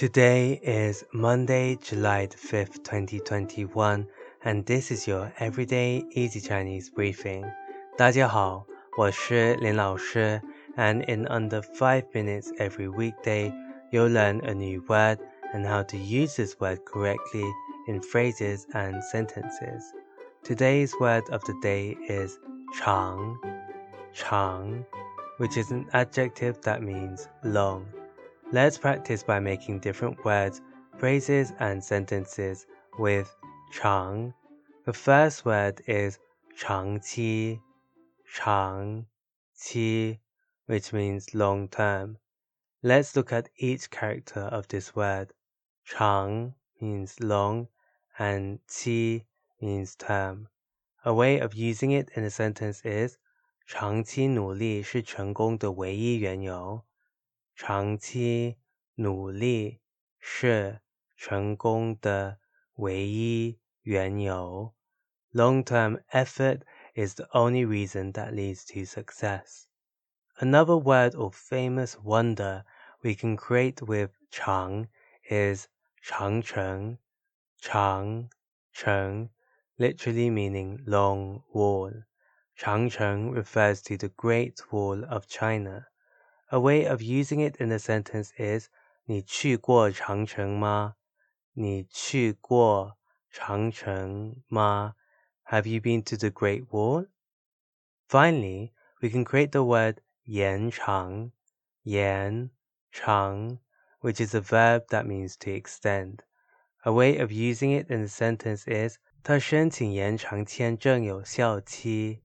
Today is Monday, July the 5th, 2021, and this is your Everyday Easy Chinese briefing. 大家好，我是林老师, and in under 5 minutes every weekday, you'll learn a new word and how to use this word correctly in phrases and sentences. Today's word of the day is 长,长, which is an adjective that means long. Let's practice by making different words, phrases, and sentences with 长. The first word is 长期,长期, which means long term. Let's look at each character of this word. 长 means long and 期 means term. A way of using it in a sentence is 长期努力是成功的唯一缘由。 长期努力是成功的唯一缘由。Long-term effort is the only reason that leads to success. Another word or famous wonder we can create with 长 is 长城,长城, literally meaning long wall. Changcheng refers to the Great Wall of China. A way of using it in a sentence is 你去过长城吗？你去过长城吗？Have you been to the Great Wall? Finally, we can create the word 延长,延长, which is a verb that means to extend. A way of using it in a sentence is 他申请延长签证有效期。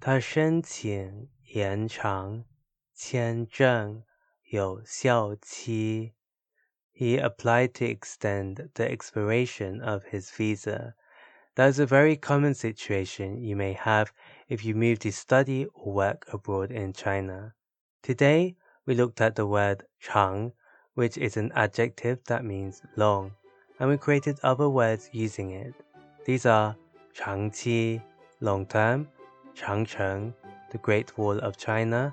他申请延长 签证有效期。He applied to extend the expiration of his visa. That's a very common situation you may have if you move to study or work abroad in China. Today, we looked at the word 长, which is an adjective that means long, and we created other words using it. These are 长期, long term, 长城, the Great Wall of China,